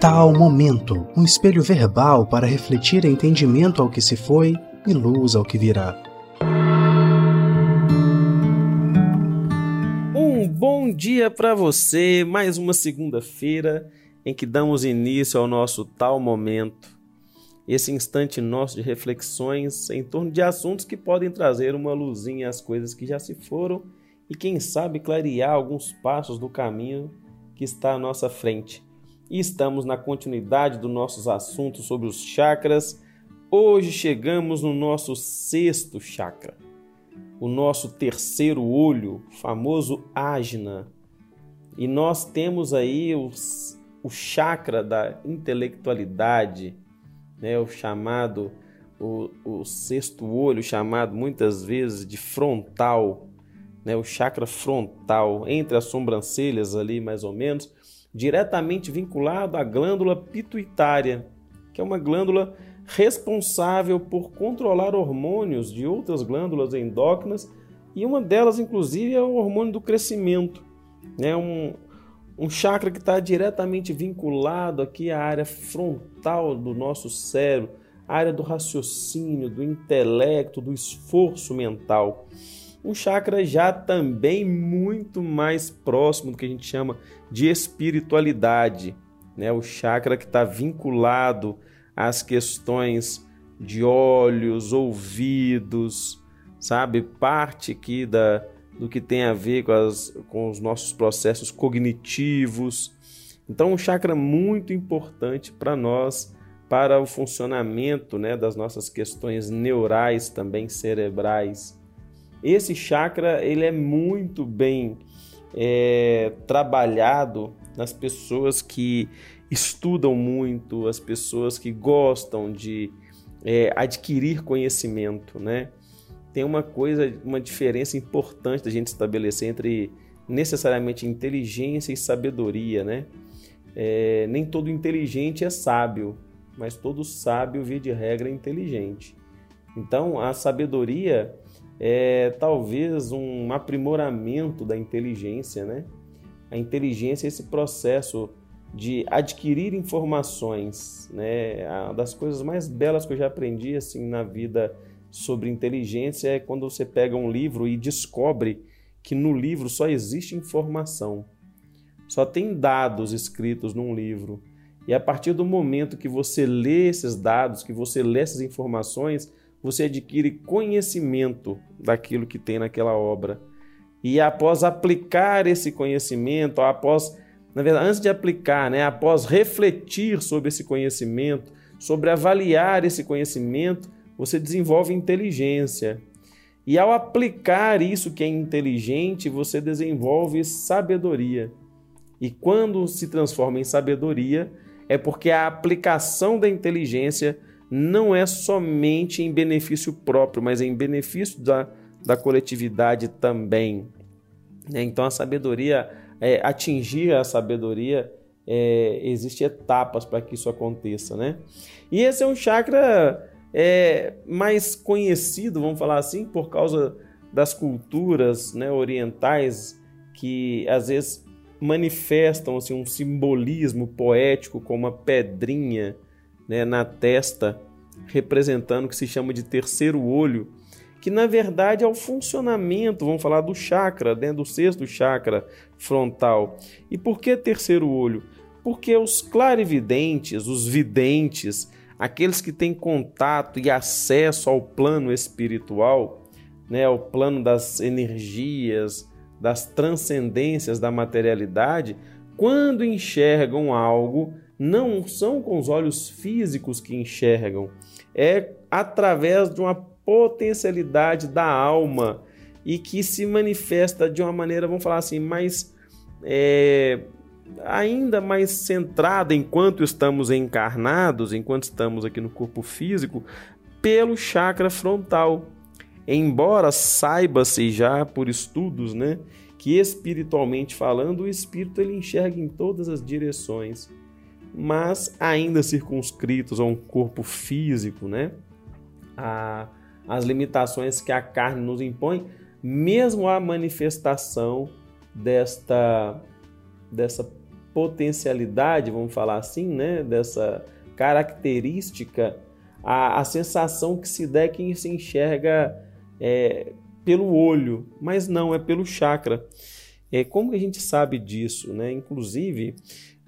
Tal momento, um espelho verbal para refletir entendimento ao que se foi e luz ao que virá. Um bom dia para você, mais uma segunda-feira em que damos início ao nosso tal momento. Esse instante nosso de reflexões em torno de assuntos que podem trazer uma luzinha às coisas que já se foram e, quem sabe, clarear alguns passos do caminho que está à nossa frente. E estamos na continuidade dos nossos assuntos sobre os chakras. Hoje chegamos no nosso sexto chakra, o nosso terceiro olho, famoso Ajna. E nós temos aí os, o chakra da intelectualidade, né, o chamado, o, o sexto olho, chamado muitas vezes de frontal né, o chakra frontal, entre as sobrancelhas ali mais ou menos, diretamente vinculado à glândula pituitária, que é uma glândula responsável por controlar hormônios de outras glândulas endócrinas e uma delas, inclusive, é o hormônio do crescimento, né? um, um chakra que está diretamente vinculado aqui à área frontal do nosso cérebro, área do raciocínio, do intelecto, do esforço mental um chakra já também muito mais próximo do que a gente chama de espiritualidade, né? O chakra que está vinculado às questões de olhos, ouvidos, sabe, parte aqui da do que tem a ver com, as, com os nossos processos cognitivos. Então, um chakra muito importante para nós, para o funcionamento né, das nossas questões neurais, também cerebrais. Esse chakra ele é muito bem é, trabalhado nas pessoas que estudam muito, as pessoas que gostam de é, adquirir conhecimento, né? Tem uma coisa, uma diferença importante da gente estabelecer entre necessariamente inteligência e sabedoria, né? É, nem todo inteligente é sábio, mas todo sábio, via de regra, é inteligente. Então, a sabedoria é talvez um aprimoramento da inteligência, né? A inteligência é esse processo de adquirir informações, né? Uma das coisas mais belas que eu já aprendi assim na vida sobre inteligência é quando você pega um livro e descobre que no livro só existe informação. Só tem dados escritos num livro. E a partir do momento que você lê esses dados, que você lê essas informações, você adquire conhecimento daquilo que tem naquela obra. E após aplicar esse conhecimento, após, na verdade, antes de aplicar, né, após refletir sobre esse conhecimento, sobre avaliar esse conhecimento, você desenvolve inteligência. E ao aplicar isso que é inteligente, você desenvolve sabedoria. E quando se transforma em sabedoria, é porque a aplicação da inteligência não é somente em benefício próprio, mas em benefício da, da coletividade também. Né? Então a sabedoria, é, atingir a sabedoria, é, existem etapas para que isso aconteça. Né? E esse é um chakra é, mais conhecido, vamos falar assim, por causa das culturas né, orientais que às vezes manifestam assim, um simbolismo poético como uma pedrinha né, na testa, representando o que se chama de terceiro olho, que na verdade é o funcionamento, vamos falar do chakra, né, do sexto chakra frontal. E por que terceiro olho? Porque os clarividentes, os videntes, aqueles que têm contato e acesso ao plano espiritual, né, ao plano das energias, das transcendências da materialidade, quando enxergam algo, não são com os olhos físicos que enxergam, é através de uma potencialidade da alma e que se manifesta de uma maneira, vamos falar assim, mais é, ainda mais centrada enquanto estamos encarnados, enquanto estamos aqui no corpo físico, pelo chakra frontal. Embora saiba-se já por estudos, né, que espiritualmente falando, o espírito ele enxerga em todas as direções mas ainda circunscritos a um corpo físico, né? A, as limitações que a carne nos impõe, mesmo a manifestação desta, dessa potencialidade, vamos falar assim, né? Dessa característica, a, a sensação que se dá é quem se enxerga é, pelo olho, mas não, é pelo chakra. É, como que a gente sabe disso? Né? Inclusive,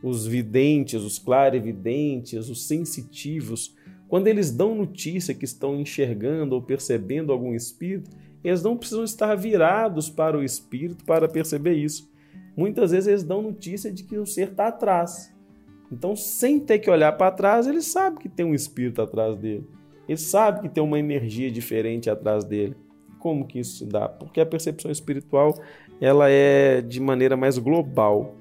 os videntes, os clarividentes, os sensitivos, quando eles dão notícia que estão enxergando ou percebendo algum espírito, eles não precisam estar virados para o espírito para perceber isso. Muitas vezes eles dão notícia de que o ser está atrás. Então, sem ter que olhar para trás, ele sabe que tem um espírito atrás dele. Ele sabe que tem uma energia diferente atrás dele. Como que isso se dá? Porque a percepção espiritual ela é de maneira mais global.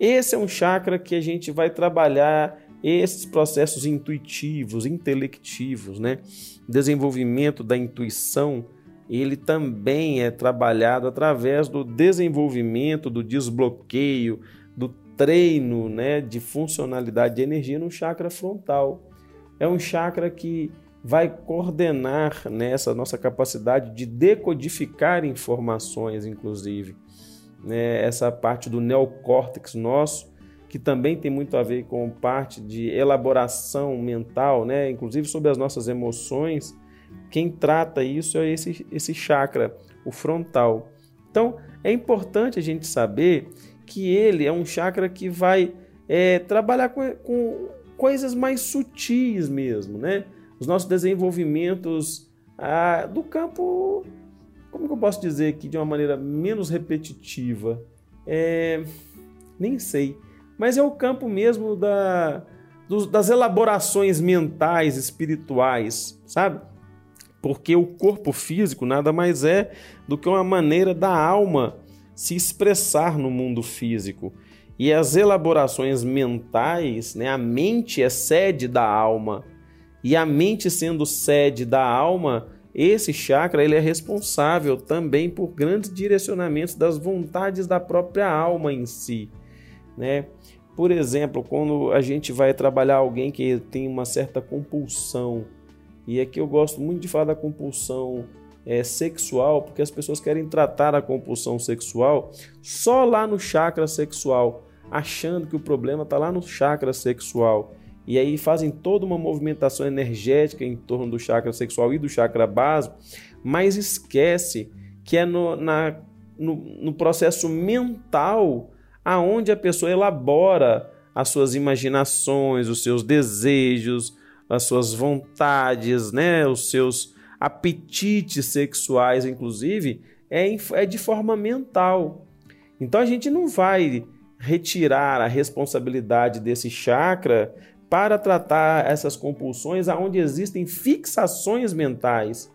Esse é um chakra que a gente vai trabalhar esses processos intuitivos, intelectivos, né? Desenvolvimento da intuição, ele também é trabalhado através do desenvolvimento, do desbloqueio, do treino, né, de funcionalidade de energia no chakra frontal. É um chakra que vai coordenar nessa né, nossa capacidade de decodificar informações, inclusive né, essa parte do neocórtex nosso, que também tem muito a ver com parte de elaboração mental, né, inclusive sobre as nossas emoções. Quem trata isso é esse, esse chakra, o frontal. Então, é importante a gente saber que ele é um chakra que vai é, trabalhar com, com, coisas mais sutis mesmo, né? Os nossos desenvolvimentos ah, do campo como eu posso dizer aqui de uma maneira menos repetitiva? É, nem sei. Mas é o campo mesmo da, dos, das elaborações mentais, espirituais, sabe? Porque o corpo físico nada mais é do que uma maneira da alma se expressar no mundo físico. E as elaborações mentais, né, a mente é sede da alma. E a mente sendo sede da alma, esse chakra ele é responsável também por grandes direcionamentos das vontades da própria alma em si, né? Por exemplo, quando a gente vai trabalhar alguém que tem uma certa compulsão, e aqui eu gosto muito de falar da compulsão é, sexual, porque as pessoas querem tratar a compulsão sexual só lá no chakra sexual, achando que o problema está lá no chakra sexual. E aí fazem toda uma movimentação energética em torno do chakra sexual e do chakra básico, mas esquece que é no, na, no, no processo mental aonde a pessoa elabora as suas imaginações, os seus desejos, as suas vontades, né, os seus apetites sexuais, inclusive, é, é de forma mental. Então a gente não vai retirar a responsabilidade desse chakra para tratar essas compulsões aonde existem fixações mentais.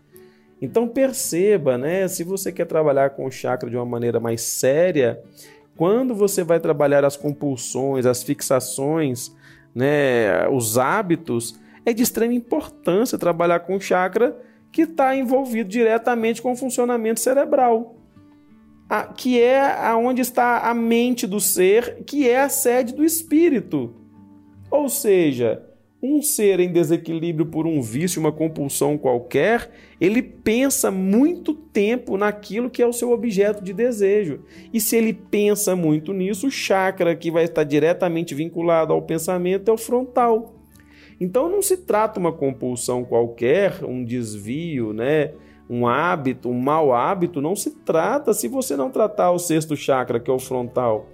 Então perceba, né, se você quer trabalhar com o chakra de uma maneira mais séria, quando você vai trabalhar as compulsões, as fixações, né, os hábitos, é de extrema importância trabalhar com o chakra que está envolvido diretamente com o funcionamento cerebral, que é aonde está a mente do ser, que é a sede do espírito. Ou seja, um ser em desequilíbrio por um vício, uma compulsão qualquer, ele pensa muito tempo naquilo que é o seu objeto de desejo. E se ele pensa muito nisso, o chakra que vai estar diretamente vinculado ao pensamento é o frontal. Então não se trata uma compulsão qualquer, um desvio, né? um hábito, um mau hábito, não se trata se você não tratar o sexto chakra, que é o frontal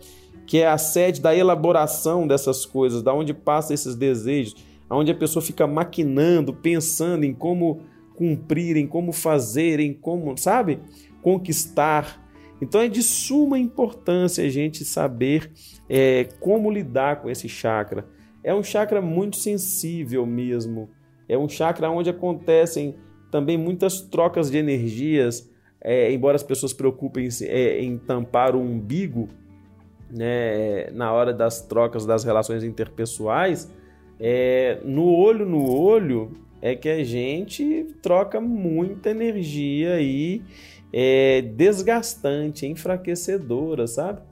que é a sede da elaboração dessas coisas, da onde passa esses desejos, aonde a pessoa fica maquinando, pensando em como cumprir, em como fazer, em como, sabe, conquistar. Então é de suma importância a gente saber é, como lidar com esse chakra. É um chakra muito sensível mesmo. É um chakra onde acontecem também muitas trocas de energias. É, embora as pessoas preocupem é, em tampar o umbigo, né, na hora das trocas das relações interpessoais, é, no olho no olho é que a gente troca muita energia aí é, desgastante, enfraquecedora, sabe?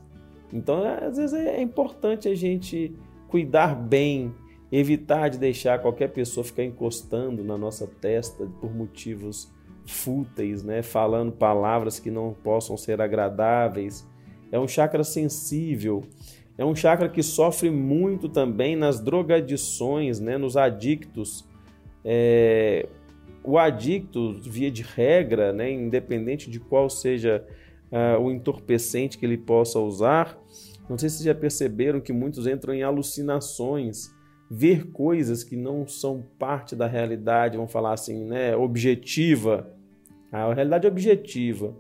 Então, às vezes é importante a gente cuidar bem, evitar de deixar qualquer pessoa ficar encostando na nossa testa por motivos fúteis, né? Falando palavras que não possam ser agradáveis é um chakra sensível. É um chakra que sofre muito também nas drogadições, né, nos adictos. É, o adicto, via de regra, né, independente de qual seja uh, o entorpecente que ele possa usar, não sei se já perceberam que muitos entram em alucinações, ver coisas que não são parte da realidade, vamos falar assim, né, objetiva. A realidade objetiva.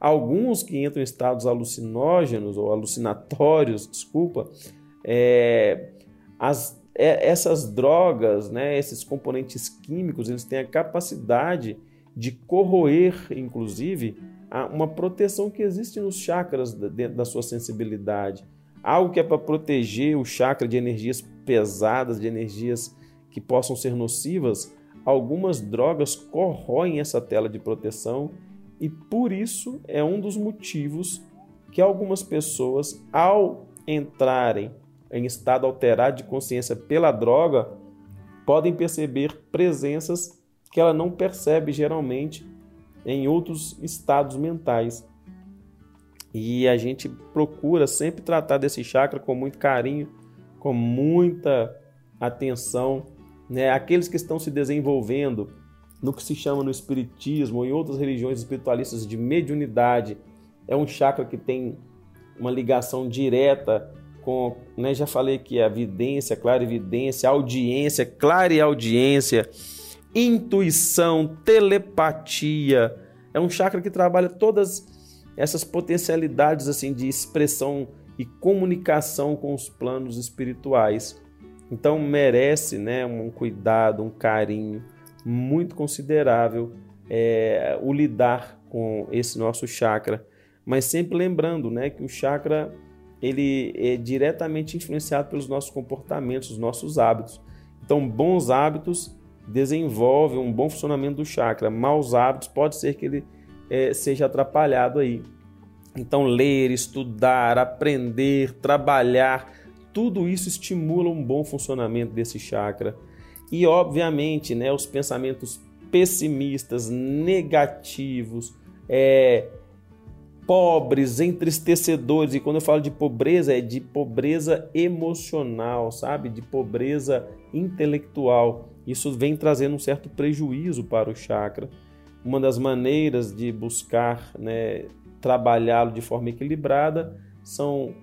Alguns que entram em estados alucinógenos ou alucinatórios, desculpa, é, as, é, essas drogas, né, esses componentes químicos, eles têm a capacidade de corroer, inclusive, uma proteção que existe nos chakras dentro da sua sensibilidade. Algo que é para proteger o chakra de energias pesadas, de energias que possam ser nocivas, algumas drogas corroem essa tela de proteção e por isso é um dos motivos que algumas pessoas, ao entrarem em estado alterado de consciência pela droga, podem perceber presenças que ela não percebe geralmente em outros estados mentais. E a gente procura sempre tratar desse chakra com muito carinho, com muita atenção. Né? Aqueles que estão se desenvolvendo no que se chama no espiritismo ou em outras religiões espiritualistas de mediunidade. É um chakra que tem uma ligação direta com, né, já falei que é a vidência, clarividência, audiência, clareaudiência, intuição, telepatia. É um chakra que trabalha todas essas potencialidades assim de expressão e comunicação com os planos espirituais. Então merece, né, um cuidado, um carinho muito considerável é, o lidar com esse nosso chakra, mas sempre lembrando, né, que o chakra ele é diretamente influenciado pelos nossos comportamentos, os nossos hábitos. Então, bons hábitos desenvolvem um bom funcionamento do chakra. Maus hábitos pode ser que ele é, seja atrapalhado aí. Então, ler, estudar, aprender, trabalhar, tudo isso estimula um bom funcionamento desse chakra. E, obviamente, né, os pensamentos pessimistas, negativos, é, pobres, entristecedores. E quando eu falo de pobreza, é de pobreza emocional, sabe? De pobreza intelectual. Isso vem trazendo um certo prejuízo para o chakra. Uma das maneiras de buscar né, trabalhá-lo de forma equilibrada são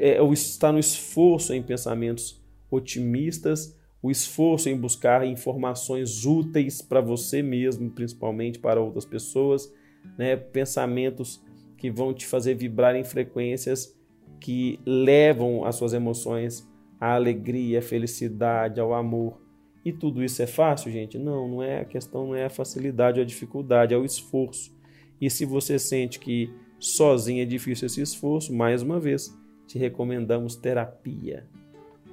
é, o estar no esforço em pensamentos otimistas, o esforço em buscar informações úteis para você mesmo, principalmente para outras pessoas, né? pensamentos que vão te fazer vibrar em frequências que levam as suas emoções à alegria, à felicidade, ao amor. E tudo isso é fácil, gente? Não, não é. A questão não é a facilidade ou a dificuldade, é o esforço. E se você sente que sozinho é difícil esse esforço, mais uma vez, te recomendamos terapia.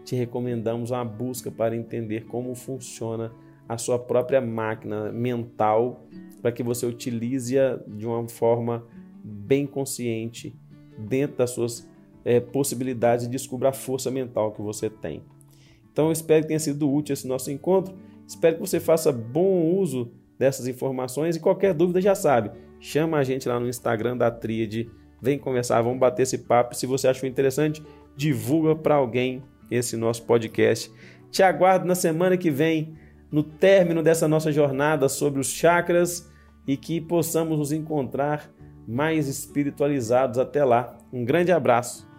Te recomendamos uma busca para entender como funciona a sua própria máquina mental para que você utilize-a de uma forma bem consciente dentro das suas é, possibilidades e descubra a força mental que você tem. Então eu espero que tenha sido útil esse nosso encontro. Espero que você faça bom uso dessas informações e qualquer dúvida já sabe, chama a gente lá no Instagram da Tríade, vem conversar, vamos bater esse papo. Se você achou interessante, divulga para alguém esse nosso podcast. Te aguardo na semana que vem, no término dessa nossa jornada sobre os chakras e que possamos nos encontrar mais espiritualizados até lá. Um grande abraço.